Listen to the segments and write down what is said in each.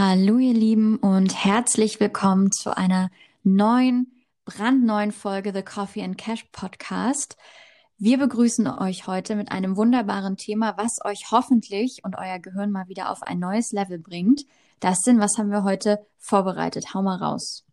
Hallo ihr Lieben und herzlich willkommen zu einer neuen, brandneuen Folge The Coffee and Cash Podcast. Wir begrüßen euch heute mit einem wunderbaren Thema, was euch hoffentlich und euer Gehirn mal wieder auf ein neues Level bringt. Das sind, was haben wir heute vorbereitet? Hau mal raus.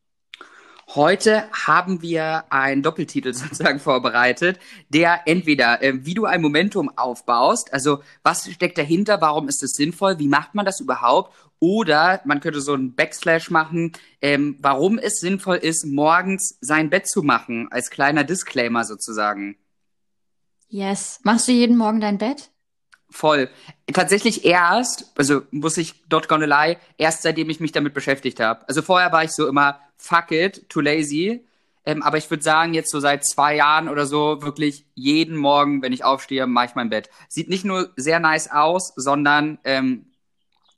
Heute haben wir einen Doppeltitel sozusagen vorbereitet, der entweder, äh, wie du ein Momentum aufbaust, also was steckt dahinter, warum ist es sinnvoll, wie macht man das überhaupt, oder man könnte so einen Backslash machen, ähm, warum es sinnvoll ist, morgens sein Bett zu machen, als kleiner Disclaimer sozusagen. Yes. Machst du jeden Morgen dein Bett? Voll. Tatsächlich erst, also muss ich dort gonna lie, erst seitdem ich mich damit beschäftigt habe. Also vorher war ich so immer, fuck it, too lazy. Ähm, aber ich würde sagen, jetzt so seit zwei Jahren oder so, wirklich jeden Morgen, wenn ich aufstehe, mache ich mein Bett. Sieht nicht nur sehr nice aus, sondern ähm,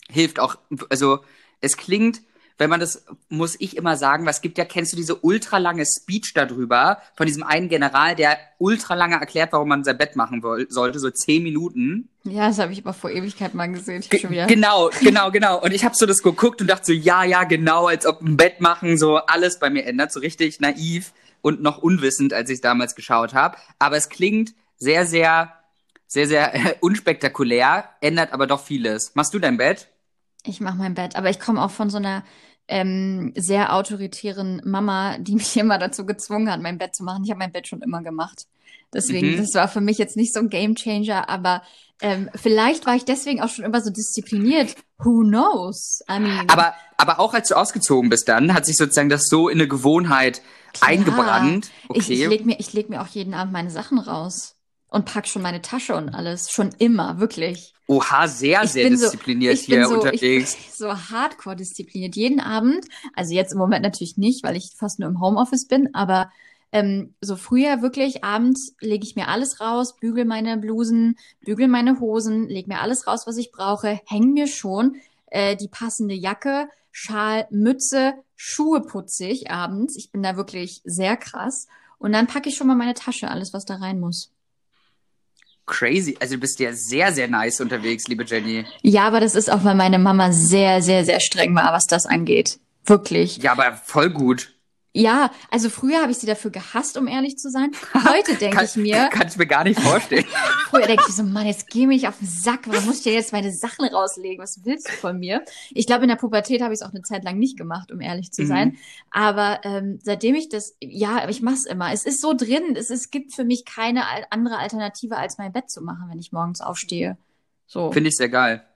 hilft auch, also es klingt, wenn man das, muss ich immer sagen, was gibt ja, kennst du diese ultralange Speech darüber von diesem einen General, der ultralange erklärt, warum man sein Bett machen sollte, so zehn Minuten. Ja, das habe ich aber vor Ewigkeit mal gesehen. Ge genau, genau, genau. Und ich habe so das geguckt und dachte so, ja, ja, genau, als ob ein Bett machen so alles bei mir ändert, so richtig naiv und noch unwissend, als ich es damals geschaut habe. Aber es klingt sehr, sehr, sehr, sehr äh, unspektakulär, ändert aber doch vieles. Machst du dein Bett? Ich mache mein Bett, aber ich komme auch von so einer ähm, sehr autoritären Mama, die mich immer dazu gezwungen hat, mein Bett zu machen. Ich habe mein Bett schon immer gemacht. Deswegen, mhm. das war für mich jetzt nicht so ein Gamechanger, aber ähm, vielleicht war ich deswegen auch schon immer so diszipliniert. Who knows? I mean, aber, aber auch als du ausgezogen bist dann, hat sich sozusagen das so in eine Gewohnheit klar. eingebrannt. Okay. Ich, ich leg mir, ich leg mir auch jeden Abend meine Sachen raus und pack schon meine Tasche und alles. Schon immer, wirklich. Oha, sehr, ich sehr diszipliniert so, hier so, unterwegs. Ich bin so hardcore diszipliniert. Jeden Abend, also jetzt im Moment natürlich nicht, weil ich fast nur im Homeoffice bin, aber ähm, so früher wirklich abends lege ich mir alles raus, bügel meine Blusen, bügel meine Hosen, leg mir alles raus, was ich brauche, häng mir schon äh, die passende Jacke, Schal, Mütze, Schuhe putze ich abends. Ich bin da wirklich sehr krass. Und dann packe ich schon mal meine Tasche, alles, was da rein muss crazy. Also du bist ja sehr, sehr nice unterwegs, liebe Jenny. Ja, aber das ist auch, weil meine Mama sehr, sehr, sehr streng war, was das angeht. Wirklich. Ja, aber voll gut. Ja, also früher habe ich sie dafür gehasst, um ehrlich zu sein. Heute denke ich mir. Kann ich mir gar nicht vorstellen. früher denke ich so, Mann, jetzt geh mich auf den Sack. Warum muss ich dir jetzt meine Sachen rauslegen? Was willst du von mir? Ich glaube, in der Pubertät habe ich es auch eine Zeit lang nicht gemacht, um ehrlich zu sein. Mhm. Aber ähm, seitdem ich das, ja, ich mache es immer. Es ist so drin. Es, es gibt für mich keine andere Alternative, als mein Bett zu machen, wenn ich morgens aufstehe. So. Finde ich sehr geil.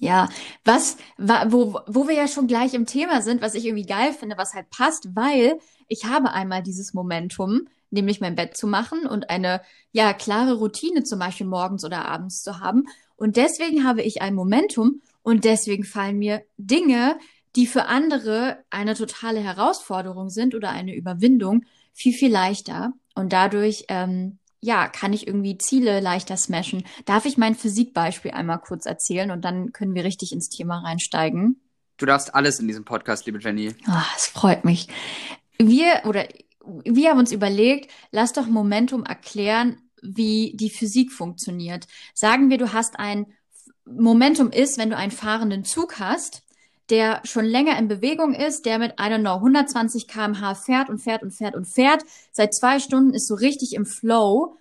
Ja, was, wo, wo wir ja schon gleich im Thema sind, was ich irgendwie geil finde, was halt passt, weil ich habe einmal dieses Momentum, nämlich mein Bett zu machen und eine, ja, klare Routine zum Beispiel morgens oder abends zu haben. Und deswegen habe ich ein Momentum und deswegen fallen mir Dinge, die für andere eine totale Herausforderung sind oder eine Überwindung, viel, viel leichter. Und dadurch ähm, ja, kann ich irgendwie Ziele leichter smashen. Darf ich mein Physikbeispiel einmal kurz erzählen und dann können wir richtig ins Thema reinsteigen? Du darfst alles in diesem Podcast, liebe Jenny. Ah, es freut mich. Wir oder wir haben uns überlegt, lass doch Momentum erklären, wie die Physik funktioniert. Sagen wir, du hast ein Momentum ist, wenn du einen fahrenden Zug hast, der schon länger in Bewegung ist, der mit, I don't know, 120 kmh fährt und fährt und fährt und fährt, seit zwei Stunden ist so richtig im Flow,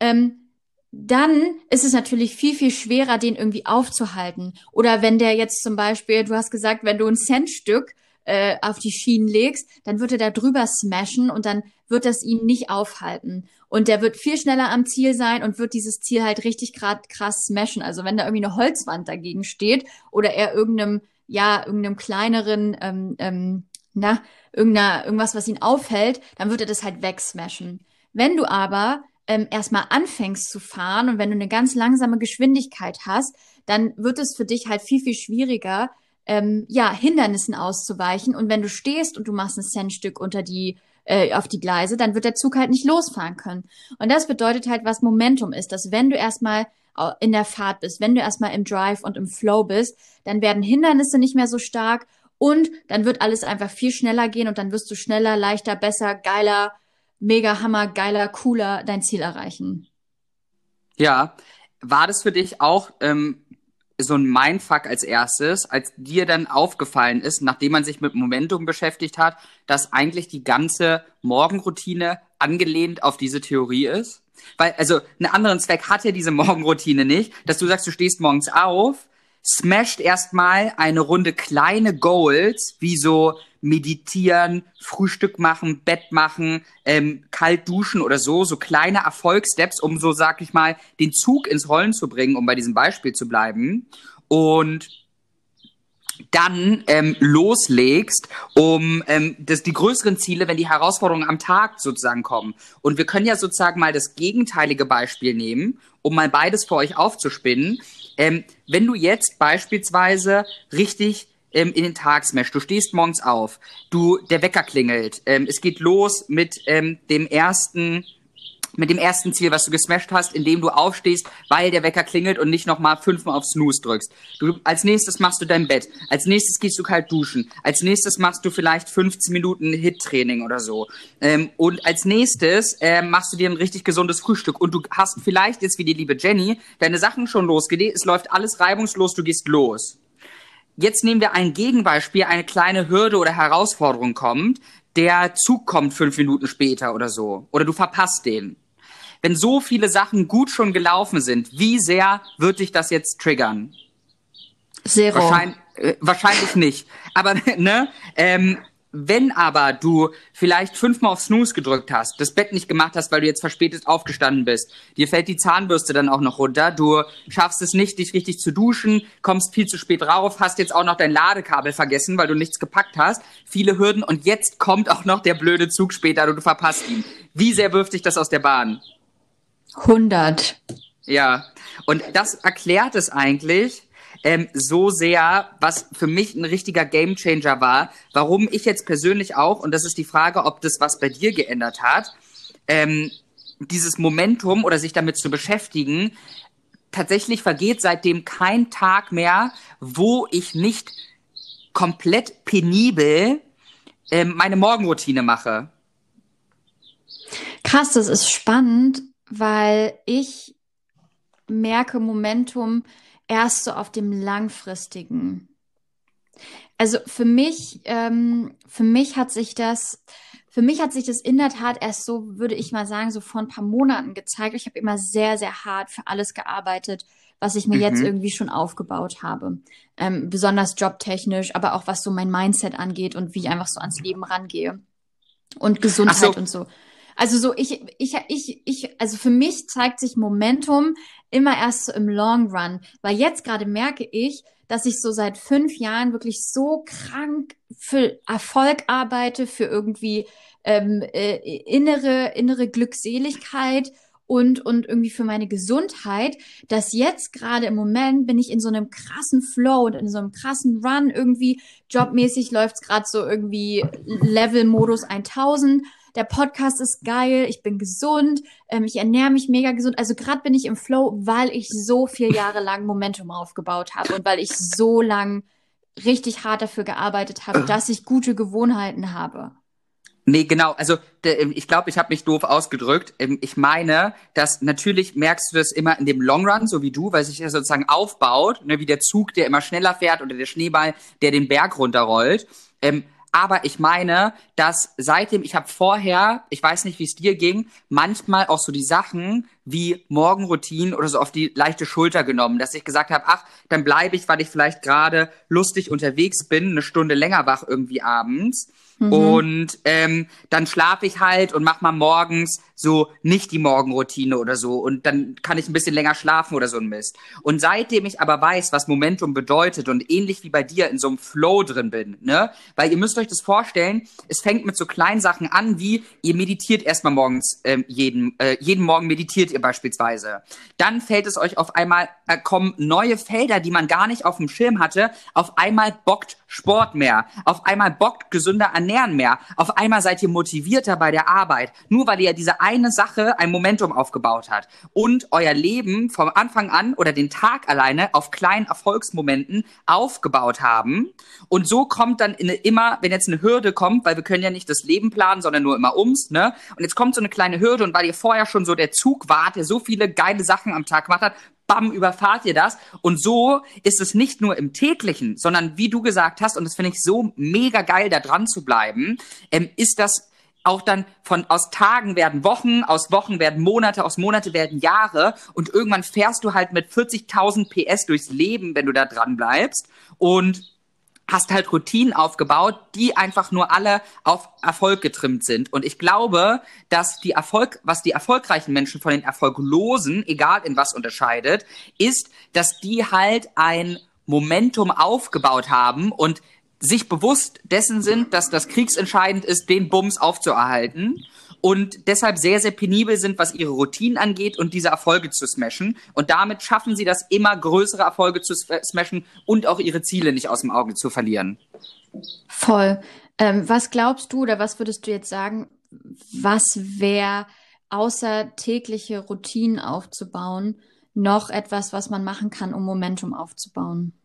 ähm, dann ist es natürlich viel, viel schwerer, den irgendwie aufzuhalten. Oder wenn der jetzt zum Beispiel, du hast gesagt, wenn du ein Centstück äh, auf die Schienen legst, dann wird er da drüber smashen und dann wird das ihn nicht aufhalten. Und der wird viel schneller am Ziel sein und wird dieses Ziel halt richtig grad krass smashen. Also wenn da irgendwie eine Holzwand dagegen steht oder er irgendeinem ja, irgendeinem kleineren, ähm, ähm, na, irgendeiner, irgendwas, was ihn aufhält, dann wird er das halt wegsmashen. Wenn du aber ähm, erstmal anfängst zu fahren und wenn du eine ganz langsame Geschwindigkeit hast, dann wird es für dich halt viel, viel schwieriger, ähm, ja, Hindernissen auszuweichen. Und wenn du stehst und du machst ein Centstück unter die äh, auf die Gleise, dann wird der Zug halt nicht losfahren können. Und das bedeutet halt, was Momentum ist, dass wenn du erstmal in der Fahrt bist, wenn du erstmal im Drive und im Flow bist, dann werden Hindernisse nicht mehr so stark und dann wird alles einfach viel schneller gehen und dann wirst du schneller, leichter, besser, geiler, mega hammer, geiler, cooler dein Ziel erreichen. Ja, war das für dich auch ähm, so ein Mindfuck als erstes, als dir dann aufgefallen ist, nachdem man sich mit Momentum beschäftigt hat, dass eigentlich die ganze Morgenroutine angelehnt auf diese Theorie ist? Weil, also, einen anderen Zweck hat ja diese Morgenroutine nicht, dass du sagst, du stehst morgens auf, smasht erstmal eine Runde kleine Goals, wie so meditieren, Frühstück machen, Bett machen, ähm, kalt duschen oder so, so kleine Erfolgssteps, um so, sag ich mal, den Zug ins Rollen zu bringen, um bei diesem Beispiel zu bleiben. Und dann ähm, loslegst, um ähm, das, die größeren Ziele, wenn die Herausforderungen am Tag sozusagen kommen. Und wir können ja sozusagen mal das gegenteilige Beispiel nehmen, um mal beides für euch aufzuspinnen. Ähm, wenn du jetzt beispielsweise richtig ähm, in den Tag smash, du stehst morgens auf, du der Wecker klingelt, ähm, es geht los mit ähm, dem ersten mit dem ersten Ziel, was du gesmashed hast, indem du aufstehst, weil der Wecker klingelt und nicht nochmal fünfmal auf Snooze drückst. Du, als nächstes machst du dein Bett. Als nächstes gehst du kalt duschen. Als nächstes machst du vielleicht 15 Minuten Hit-Training oder so. Ähm, und als nächstes ähm, machst du dir ein richtig gesundes Frühstück. Und du hast vielleicht jetzt wie die liebe Jenny deine Sachen schon losgelegt. Es läuft alles reibungslos, du gehst los. Jetzt nehmen wir ein Gegenbeispiel, eine kleine Hürde oder Herausforderung kommt. Der Zug kommt fünf Minuten später oder so. Oder du verpasst den wenn so viele Sachen gut schon gelaufen sind, wie sehr wird dich das jetzt triggern? Zero. Wahrscheinlich, äh, wahrscheinlich nicht. Aber ne, ähm, wenn aber du vielleicht fünfmal auf Snooze gedrückt hast, das Bett nicht gemacht hast, weil du jetzt verspätet aufgestanden bist, dir fällt die Zahnbürste dann auch noch runter, du schaffst es nicht, dich richtig zu duschen, kommst viel zu spät rauf, hast jetzt auch noch dein Ladekabel vergessen, weil du nichts gepackt hast, viele Hürden und jetzt kommt auch noch der blöde Zug später und du verpasst ihn. Wie sehr wirft dich das aus der Bahn? 100. Ja, und das erklärt es eigentlich ähm, so sehr, was für mich ein richtiger Gamechanger war, warum ich jetzt persönlich auch, und das ist die Frage, ob das was bei dir geändert hat, ähm, dieses Momentum oder sich damit zu beschäftigen, tatsächlich vergeht seitdem kein Tag mehr, wo ich nicht komplett penibel ähm, meine Morgenroutine mache. Krass, das ist spannend, weil ich merke Momentum erst so auf dem langfristigen. Also für mich, ähm, für mich hat sich das, für mich hat sich das in der Tat erst so, würde ich mal sagen, so vor ein paar Monaten gezeigt. Ich habe immer sehr, sehr hart für alles gearbeitet, was ich mir mhm. jetzt irgendwie schon aufgebaut habe. Ähm, besonders jobtechnisch, aber auch was so mein Mindset angeht und wie ich einfach so ans Leben rangehe. Und Gesundheit so. und so. Also so, ich, ich, ich, ich, also für mich zeigt sich Momentum immer erst so im Long Run, weil jetzt gerade merke ich, dass ich so seit fünf Jahren wirklich so krank für Erfolg arbeite, für irgendwie ähm, äh, innere, innere Glückseligkeit und, und irgendwie für meine Gesundheit, dass jetzt gerade im Moment bin ich in so einem krassen Flow und in so einem krassen Run. Irgendwie, jobmäßig läuft's gerade so irgendwie Level-Modus 1000 der Podcast ist geil, ich bin gesund, ähm, ich ernähre mich mega gesund. Also gerade bin ich im Flow, weil ich so vier Jahre lang Momentum aufgebaut habe und weil ich so lang richtig hart dafür gearbeitet habe, dass ich gute Gewohnheiten habe. Nee, genau. Also ähm, ich glaube, ich habe mich doof ausgedrückt. Ähm, ich meine, dass natürlich merkst du das immer in dem Long Run, so wie du, weil sich das sozusagen aufbaut, ne, wie der Zug, der immer schneller fährt oder der Schneeball, der den Berg runterrollt. Ähm, aber ich meine, dass seitdem, ich habe vorher, ich weiß nicht, wie es dir ging, manchmal auch so die Sachen wie Morgenroutinen oder so auf die leichte Schulter genommen, dass ich gesagt habe, ach, dann bleibe ich, weil ich vielleicht gerade lustig unterwegs bin, eine Stunde länger wach irgendwie abends. Mhm. Und ähm, dann schlafe ich halt und mach mal morgens so nicht die Morgenroutine oder so und dann kann ich ein bisschen länger schlafen oder so ein Mist. Und seitdem ich aber weiß, was Momentum bedeutet und ähnlich wie bei dir in so einem Flow drin bin, ne? Weil ihr müsst euch das vorstellen, es fängt mit so kleinen Sachen an, wie ihr meditiert erstmal morgens ähm, jeden äh, jeden Morgen meditiert ihr beispielsweise. Dann fällt es euch auf einmal äh, kommen neue Felder, die man gar nicht auf dem Schirm hatte, auf einmal bockt Sport mehr, auf einmal bockt gesünder ernähren mehr, auf einmal seid ihr motivierter bei der Arbeit, nur weil ihr diese eine Sache ein Momentum aufgebaut hat und euer Leben vom Anfang an oder den Tag alleine auf kleinen Erfolgsmomenten aufgebaut haben. Und so kommt dann in, immer, wenn jetzt eine Hürde kommt, weil wir können ja nicht das Leben planen, sondern nur immer ums, ne? Und jetzt kommt so eine kleine Hürde und weil ihr vorher schon so der Zug wart, der so viele geile Sachen am Tag gemacht hat, bam, überfahrt ihr das. Und so ist es nicht nur im täglichen, sondern wie du gesagt hast, und das finde ich so mega geil, da dran zu bleiben, ähm, ist das auch dann von aus Tagen werden Wochen, aus Wochen werden Monate, aus Monate werden Jahre und irgendwann fährst du halt mit 40.000 PS durchs Leben, wenn du da dran bleibst und hast halt Routinen aufgebaut, die einfach nur alle auf Erfolg getrimmt sind. Und ich glaube, dass die Erfolg, was die erfolgreichen Menschen von den Erfolglosen, egal in was unterscheidet, ist, dass die halt ein Momentum aufgebaut haben und sich bewusst dessen sind, dass das kriegsentscheidend ist, den Bums aufzuerhalten und deshalb sehr, sehr penibel sind, was ihre Routinen angeht und diese Erfolge zu smashen. Und damit schaffen sie das, immer größere Erfolge zu smashen und auch ihre Ziele nicht aus dem Auge zu verlieren. Voll. Ähm, was glaubst du oder was würdest du jetzt sagen, was wäre außer tägliche Routinen aufzubauen, noch etwas, was man machen kann, um Momentum aufzubauen?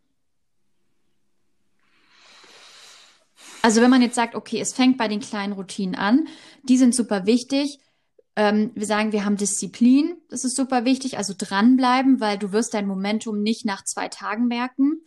Also wenn man jetzt sagt, okay, es fängt bei den kleinen Routinen an, die sind super wichtig. Ähm, wir sagen, wir haben Disziplin, das ist super wichtig, also dranbleiben, weil du wirst dein Momentum nicht nach zwei Tagen merken.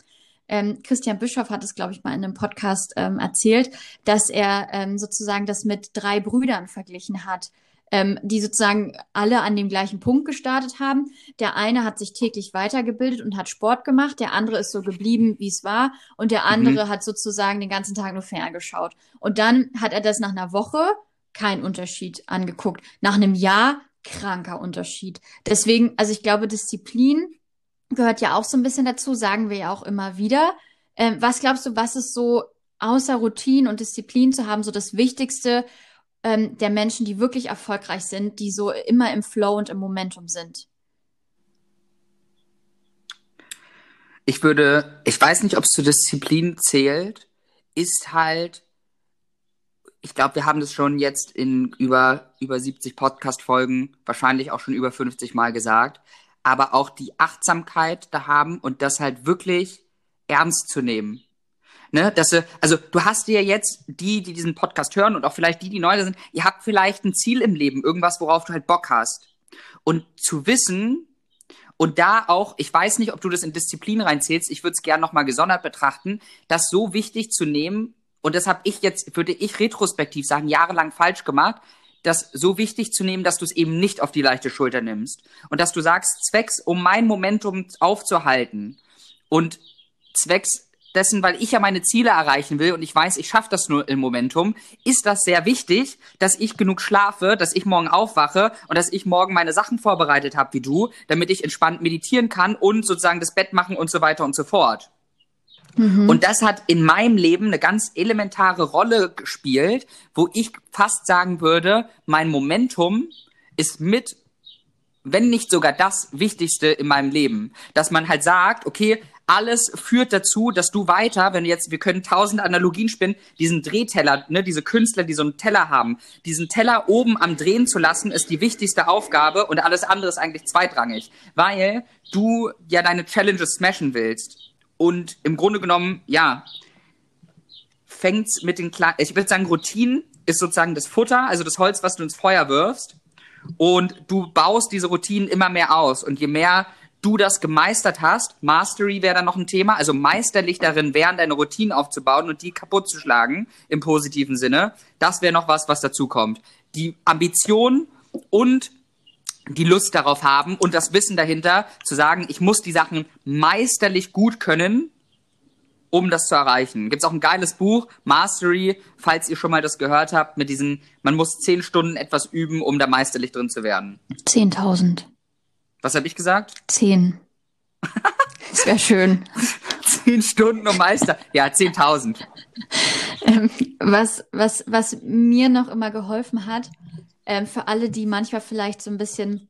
Ähm, Christian Bischoff hat es, glaube ich, mal in einem Podcast ähm, erzählt, dass er ähm, sozusagen das mit drei Brüdern verglichen hat ähm, die sozusagen alle an dem gleichen Punkt gestartet haben. Der eine hat sich täglich weitergebildet und hat Sport gemacht, der andere ist so geblieben, wie es war, und der andere mhm. hat sozusagen den ganzen Tag nur ferngeschaut. Und dann hat er das nach einer Woche kein Unterschied angeguckt. Nach einem Jahr kranker Unterschied. Deswegen, also ich glaube, Disziplin gehört ja auch so ein bisschen dazu, sagen wir ja auch immer wieder. Ähm, was glaubst du, was ist so außer Routine und Disziplin zu haben, so das Wichtigste, ähm, der Menschen, die wirklich erfolgreich sind, die so immer im Flow und im Momentum sind? Ich würde, ich weiß nicht, ob es zur Disziplin zählt, ist halt, ich glaube, wir haben das schon jetzt in über, über 70 Podcast-Folgen, wahrscheinlich auch schon über 50 Mal gesagt, aber auch die Achtsamkeit da haben und das halt wirklich ernst zu nehmen. Ne, dass du, also du hast dir jetzt die, die diesen Podcast hören und auch vielleicht die, die neu sind, ihr habt vielleicht ein Ziel im Leben, irgendwas, worauf du halt Bock hast. Und zu wissen und da auch, ich weiß nicht, ob du das in Disziplin reinzählst, ich würde es gerne nochmal gesondert betrachten, das so wichtig zu nehmen, und das habe ich jetzt, würde ich retrospektiv sagen, jahrelang falsch gemacht, das so wichtig zu nehmen, dass du es eben nicht auf die leichte Schulter nimmst. Und dass du sagst, zwecks, um mein Momentum aufzuhalten und zwecks dessen, weil ich ja meine Ziele erreichen will und ich weiß, ich schaffe das nur im Momentum, ist das sehr wichtig, dass ich genug schlafe, dass ich morgen aufwache und dass ich morgen meine Sachen vorbereitet habe wie du, damit ich entspannt meditieren kann und sozusagen das Bett machen und so weiter und so fort. Mhm. Und das hat in meinem Leben eine ganz elementare Rolle gespielt, wo ich fast sagen würde, mein Momentum ist mit wenn nicht sogar das Wichtigste in meinem Leben, dass man halt sagt, okay, alles führt dazu, dass du weiter, wenn jetzt, wir können tausend Analogien spinnen, diesen Drehteller, ne, diese Künstler, die so einen Teller haben, diesen Teller oben am Drehen zu lassen, ist die wichtigste Aufgabe und alles andere ist eigentlich zweitrangig, weil du ja deine Challenges smashen willst. Und im Grunde genommen, ja, fängt's mit den kleinen, ich würde sagen, Routinen ist sozusagen das Futter, also das Holz, was du ins Feuer wirfst. Und du baust diese Routinen immer mehr aus. Und je mehr du das gemeistert hast, Mastery wäre dann noch ein Thema, also meisterlich darin wären, deine Routinen aufzubauen und die kaputt zu schlagen, im positiven Sinne, das wäre noch was, was dazu kommt. Die Ambition und die Lust darauf haben und das Wissen dahinter, zu sagen, ich muss die Sachen meisterlich gut können, um das zu erreichen. Gibt es auch ein geiles Buch, Mastery, falls ihr schon mal das gehört habt, mit diesen, man muss zehn Stunden etwas üben, um da meisterlich drin zu werden. Zehntausend. Was habe ich gesagt? Zehn. Das wäre schön. Zehn Stunden um Meister. Ja, zehntausend. Ähm, was, was, was mir noch immer geholfen hat, ähm, für alle, die manchmal vielleicht so ein bisschen,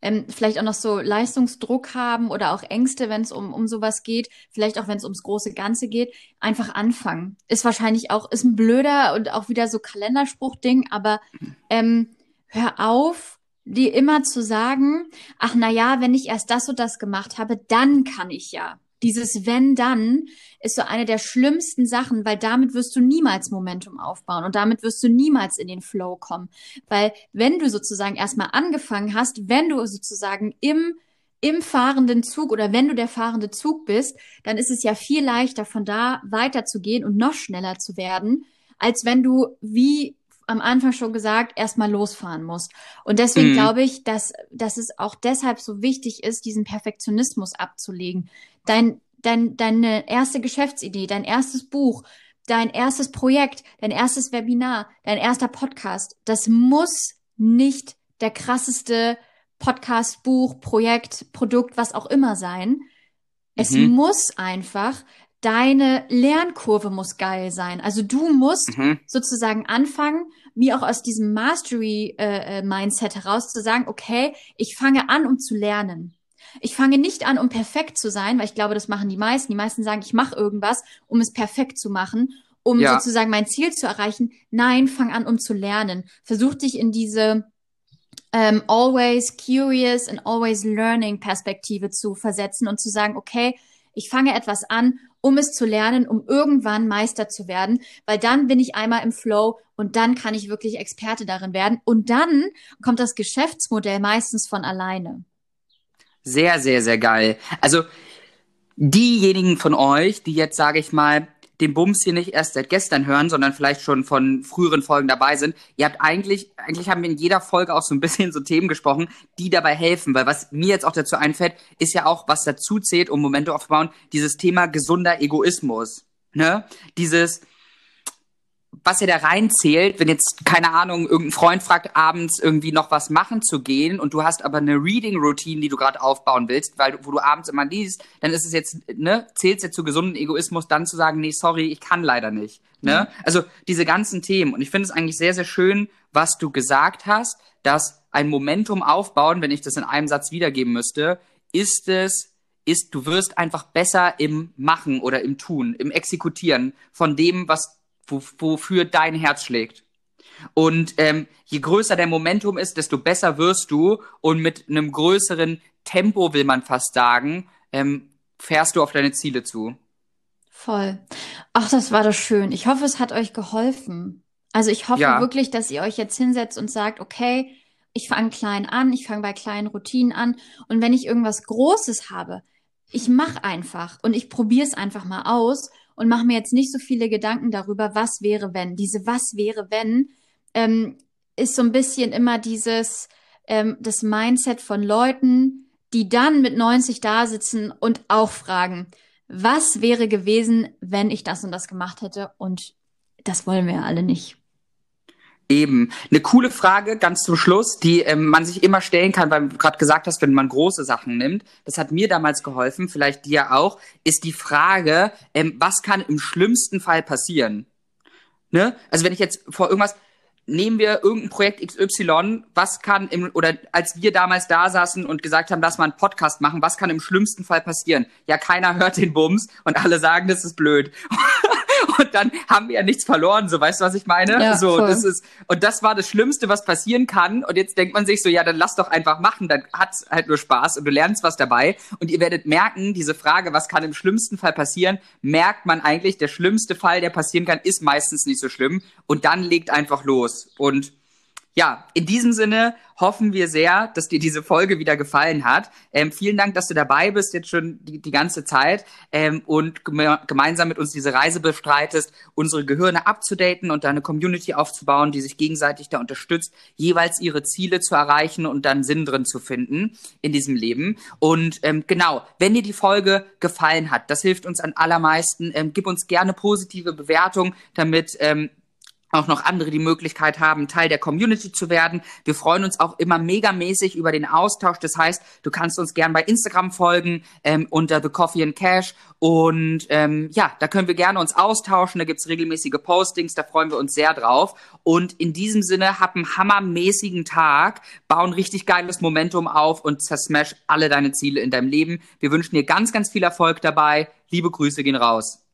ähm, vielleicht auch noch so Leistungsdruck haben oder auch Ängste, wenn es um, um sowas geht, vielleicht auch wenn es ums große Ganze geht, einfach anfangen. Ist wahrscheinlich auch, ist ein blöder und auch wieder so Kalenderspruch-Ding, aber ähm, hör auf, die immer zu sagen, ach na ja, wenn ich erst das und das gemacht habe, dann kann ich ja. Dieses wenn dann ist so eine der schlimmsten Sachen, weil damit wirst du niemals Momentum aufbauen und damit wirst du niemals in den Flow kommen, weil wenn du sozusagen erstmal angefangen hast, wenn du sozusagen im im fahrenden Zug oder wenn du der fahrende Zug bist, dann ist es ja viel leichter, von da weiterzugehen und noch schneller zu werden, als wenn du, wie am Anfang schon gesagt, erstmal losfahren musst. Und deswegen mhm. glaube ich, dass, dass es auch deshalb so wichtig ist, diesen Perfektionismus abzulegen. Dein, dein, deine erste Geschäftsidee, dein erstes Buch, dein erstes Projekt, dein erstes Webinar, dein erster Podcast, das muss nicht der krasseste Podcast, Buch, Projekt, Produkt, was auch immer sein. Es mhm. muss einfach deine Lernkurve muss geil sein. Also du musst mhm. sozusagen anfangen, wie auch aus diesem Mastery-Mindset äh, äh heraus zu sagen, okay, ich fange an, um zu lernen. Ich fange nicht an, um perfekt zu sein, weil ich glaube, das machen die meisten. Die meisten sagen, ich mache irgendwas, um es perfekt zu machen, um ja. sozusagen mein Ziel zu erreichen. Nein, fang an, um zu lernen. Versuch dich in diese ähm, always curious and always learning Perspektive zu versetzen und zu sagen, okay, ich fange etwas an, um es zu lernen, um irgendwann Meister zu werden, weil dann bin ich einmal im Flow und dann kann ich wirklich Experte darin werden und dann kommt das Geschäftsmodell meistens von alleine. Sehr, sehr, sehr geil. Also diejenigen von euch, die jetzt, sage ich mal, den Bums hier nicht erst seit gestern hören, sondern vielleicht schon von früheren Folgen dabei sind. Ihr habt eigentlich, eigentlich haben wir in jeder Folge auch so ein bisschen so Themen gesprochen, die dabei helfen, weil was mir jetzt auch dazu einfällt, ist ja auch, was dazu zählt, um Momente aufzubauen, dieses Thema gesunder Egoismus. Ne? Dieses, was ja da reinzählt, wenn jetzt, keine Ahnung, irgendein Freund fragt, abends irgendwie noch was machen zu gehen und du hast aber eine Reading-Routine, die du gerade aufbauen willst, weil wo du abends immer liest, dann ist es jetzt, ne, zählt jetzt zu gesunden Egoismus, dann zu sagen, nee, sorry, ich kann leider nicht. Ne? Mhm. Also diese ganzen Themen. Und ich finde es eigentlich sehr, sehr schön, was du gesagt hast, dass ein Momentum aufbauen, wenn ich das in einem Satz wiedergeben müsste, ist es, ist, du wirst einfach besser im Machen oder im Tun, im Exekutieren von dem, was wofür dein Herz schlägt. Und ähm, je größer der Momentum ist, desto besser wirst du und mit einem größeren Tempo, will man fast sagen, ähm, fährst du auf deine Ziele zu. Voll. Ach, das war doch schön. Ich hoffe, es hat euch geholfen. Also ich hoffe ja. wirklich, dass ihr euch jetzt hinsetzt und sagt, okay, ich fange klein an, ich fange bei kleinen Routinen an und wenn ich irgendwas Großes habe, ich mache einfach und ich probiere es einfach mal aus und mache mir jetzt nicht so viele Gedanken darüber, was wäre, wenn. Diese Was wäre, wenn ähm, ist so ein bisschen immer dieses, ähm, das Mindset von Leuten, die dann mit 90 da sitzen und auch fragen, was wäre gewesen, wenn ich das und das gemacht hätte? Und das wollen wir ja alle nicht. Eben. Eine coole Frage ganz zum Schluss, die ähm, man sich immer stellen kann, weil du gerade gesagt hast, wenn man große Sachen nimmt, das hat mir damals geholfen, vielleicht dir auch, ist die Frage, ähm, was kann im schlimmsten Fall passieren? Ne? Also wenn ich jetzt vor irgendwas, nehmen wir irgendein Projekt XY, was kann im, oder als wir damals da saßen und gesagt haben, lass mal einen Podcast machen, was kann im schlimmsten Fall passieren? Ja, keiner hört den Bums und alle sagen, das ist blöd. und dann haben wir ja nichts verloren, so weißt du, was ich meine? Ja, so, voll. das ist, und das war das Schlimmste, was passieren kann. Und jetzt denkt man sich so, ja, dann lass doch einfach machen, dann hat's halt nur Spaß und du lernst was dabei. Und ihr werdet merken, diese Frage, was kann im schlimmsten Fall passieren, merkt man eigentlich, der schlimmste Fall, der passieren kann, ist meistens nicht so schlimm. Und dann legt einfach los. Und ja, in diesem Sinne hoffen wir sehr, dass dir diese Folge wieder gefallen hat. Ähm, vielen Dank, dass du dabei bist jetzt schon die, die ganze Zeit ähm, und geme gemeinsam mit uns diese Reise bestreitest, unsere Gehirne abzudaten und eine Community aufzubauen, die sich gegenseitig da unterstützt, jeweils ihre Ziele zu erreichen und dann Sinn drin zu finden in diesem Leben. Und ähm, genau, wenn dir die Folge gefallen hat, das hilft uns am allermeisten. Ähm, gib uns gerne positive Bewertung, damit ähm, auch noch andere die Möglichkeit haben, Teil der Community zu werden. Wir freuen uns auch immer megamäßig über den Austausch. Das heißt, du kannst uns gern bei Instagram folgen ähm, unter The Coffee and Cash. Und ähm, ja, da können wir gerne uns austauschen. Da gibt's regelmäßige Postings, da freuen wir uns sehr drauf. Und in diesem Sinne, hab einen hammermäßigen Tag, bauen richtig geiles Momentum auf und zersmash alle deine Ziele in deinem Leben. Wir wünschen dir ganz, ganz viel Erfolg dabei. Liebe Grüße gehen raus.